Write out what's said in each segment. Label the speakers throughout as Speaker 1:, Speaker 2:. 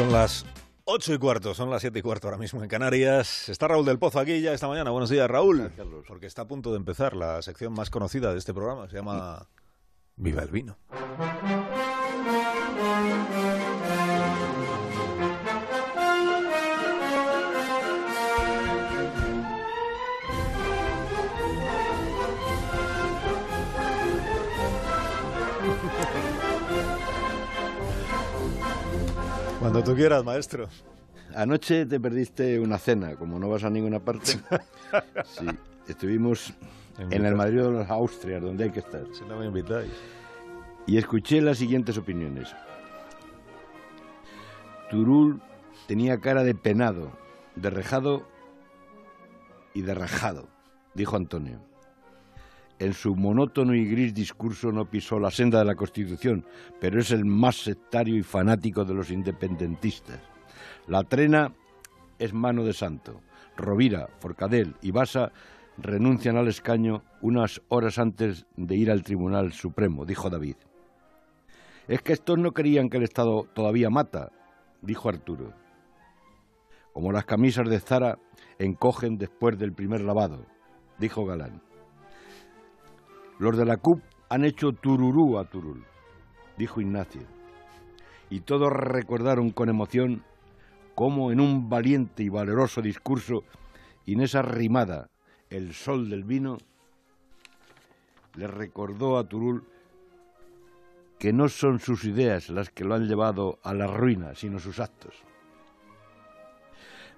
Speaker 1: Son las ocho y cuarto, son las siete y cuarto ahora mismo en Canarias. Está Raúl del Pozo aquí ya esta mañana. Buenos días, Raúl. Porque está a punto de empezar la sección más conocida de este programa. Se llama Viva el Vino. Cuando tú quieras, maestro.
Speaker 2: Anoche te perdiste una cena, como no vas a ninguna parte. Sí, estuvimos en el Madrid de los Austrias, donde hay que estar.
Speaker 1: Si no me invitáis.
Speaker 2: Y escuché las siguientes opiniones. Turul tenía cara de penado, de rejado y de rajado, dijo Antonio. En su monótono y gris discurso no pisó la senda de la Constitución, pero es el más sectario y fanático de los independentistas. La trena es mano de santo. Rovira, Forcadell y Basa renuncian al escaño unas horas antes de ir al Tribunal Supremo, dijo David. Es que estos no querían que el Estado todavía mata, dijo Arturo. Como las camisas de Zara encogen después del primer lavado, dijo Galán. Los de la CUP han hecho tururú a Turul, dijo Ignacio. Y todos recordaron con emoción cómo en un valiente y valeroso discurso Inés Arrimada, el sol del vino, le recordó a Turul que no son sus ideas las que lo han llevado a la ruina, sino sus actos.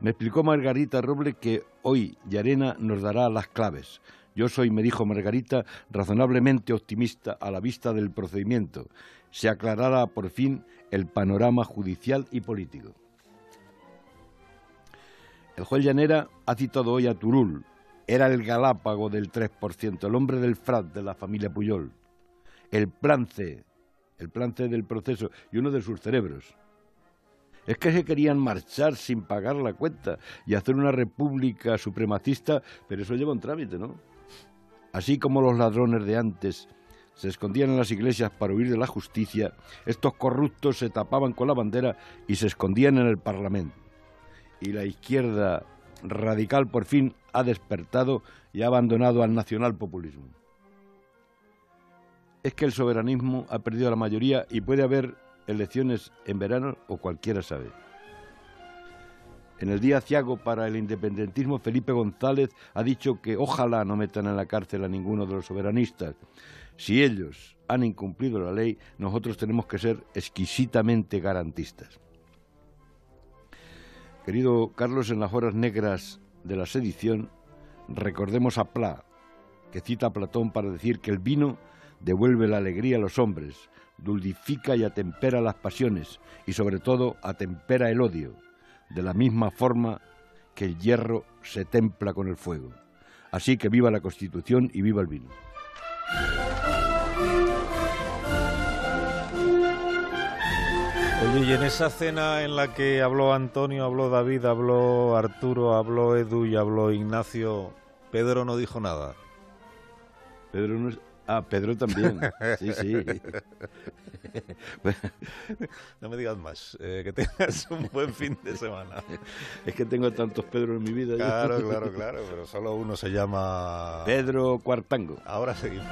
Speaker 2: Me explicó Margarita Roble que hoy Yarena nos dará las claves, yo soy, me dijo Margarita, razonablemente optimista a la vista del procedimiento. Se aclarará por fin el panorama judicial y político. El juez Llanera ha citado hoy a Turul. Era el Galápago del 3%, el hombre del frat de la familia Puyol. El plan C, el plan C del proceso y uno de sus cerebros. Es que se querían marchar sin pagar la cuenta y hacer una república supremacista, pero eso lleva un trámite, ¿no? Así como los ladrones de antes se escondían en las iglesias para huir de la justicia, estos corruptos se tapaban con la bandera y se escondían en el Parlamento. Y la izquierda radical por fin ha despertado y ha abandonado al nacionalpopulismo. Es que el soberanismo ha perdido la mayoría y puede haber elecciones en verano o cualquiera sabe. En el día ciago para el independentismo, Felipe González ha dicho que ojalá no metan en la cárcel a ninguno de los soberanistas. Si ellos han incumplido la ley, nosotros tenemos que ser exquisitamente garantistas. Querido Carlos, en las horas negras de la sedición, recordemos a Pla, que cita a Platón para decir que el vino devuelve la alegría a los hombres, dulcifica y atempera las pasiones y sobre todo atempera el odio de la misma forma que el hierro se templa con el fuego. Así que viva la Constitución y viva el vino.
Speaker 1: Oye, y en esa cena en la que habló Antonio, habló David, habló Arturo, habló Edu y habló Ignacio, Pedro no dijo nada.
Speaker 2: Pedro no, Ah, Pedro también. Sí, sí.
Speaker 1: no me digas más. Eh, que tengas un buen fin de semana.
Speaker 2: Es que tengo tantos Pedro en mi vida.
Speaker 1: Claro, claro, claro. Pero solo uno se llama...
Speaker 2: Pedro Cuartango.
Speaker 1: Ahora seguimos.